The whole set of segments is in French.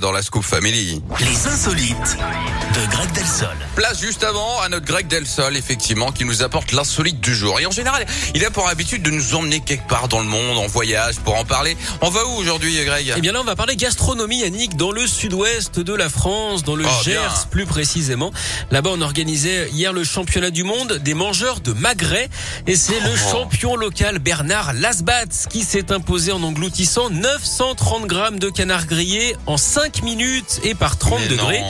dans la Scoop Family. Les insolites de Greg Delsol. Place juste avant à notre Greg Delsol, effectivement, qui nous apporte l'insolite du jour. Et en général, il a pour habitude de nous emmener quelque part dans le monde, en voyage, pour en parler. On va où aujourd'hui, Greg? Eh bien là, on va parler gastronomie, Yannick, dans le sud-ouest de la France, dans le Oh, Gers bien. plus précisément. Là-bas, on organisait hier le championnat du monde des mangeurs de magret. Et c'est le Oh. champion local Bernard Lasbat qui s'est imposé en engloutissant 930 grammes de canard grillé en 5 minutes et par 30 Mais degrés. non.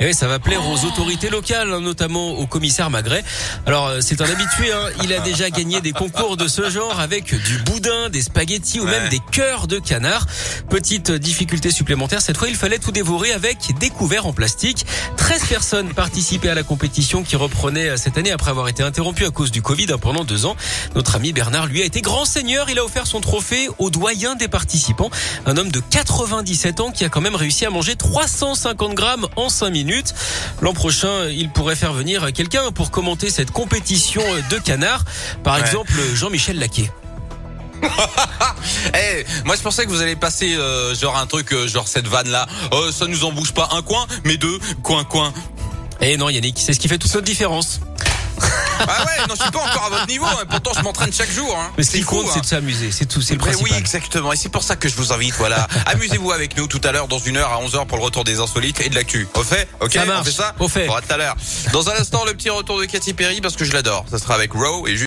Et oui, ça va plaire aux autorités locales, hein, notamment au commissaire Magret. Alors, euh, c'est un habitué, hein. il a déjà gagné des concours de ce genre avec du boudin, des spaghettis ou Ouais. même des cœurs de canard. Petite difficulté supplémentaire, cette fois, il fallait tout dévorer avec des couverts en plastique. 13 personnes participaient à la compétition qui reprenait euh, cette année après avoir été interrompue à cause du Covid hein, pendant deux ans. Notre ami Bernard, lui, a été grand seigneur. Il a offert son trophée au doyen des participants, un homme de 97 ans qui a quand même réussi à manger 350 grammes en 5 minutes. L'an prochain, il pourrait faire venir quelqu'un pour commenter cette compétition de canard. Par Ouais. exemple, Jean-Michel Laquet. Eh, moi je pensais que vous allez passer euh, genre un truc, euh, genre cette vanne là. Euh, ça nous en bouge pas un coin, mais deux coin coin. Eh non, Yannick, c'est ce qui fait toute notre différence. Ah ouais, non, je suis pas encore à votre niveau. hein. Pourtant, je m'entraîne chaque jour. Hein. Mais ce qui compte, hein. c'est de s'amuser. C'est tout, c'est le Mais oui, principal. exactement. Et c'est pour ça que je vous invite, voilà. Amusez-vous avec nous tout à l'heure dans une heure à 11h pour le retour des insolites et de l'actu. Au fait? Ok? Ça On fait ça? Au fait. Bon, à tout à l'heure. Dans un instant, le petit retour de Katy Perry parce que je l'adore. Ça sera avec Row et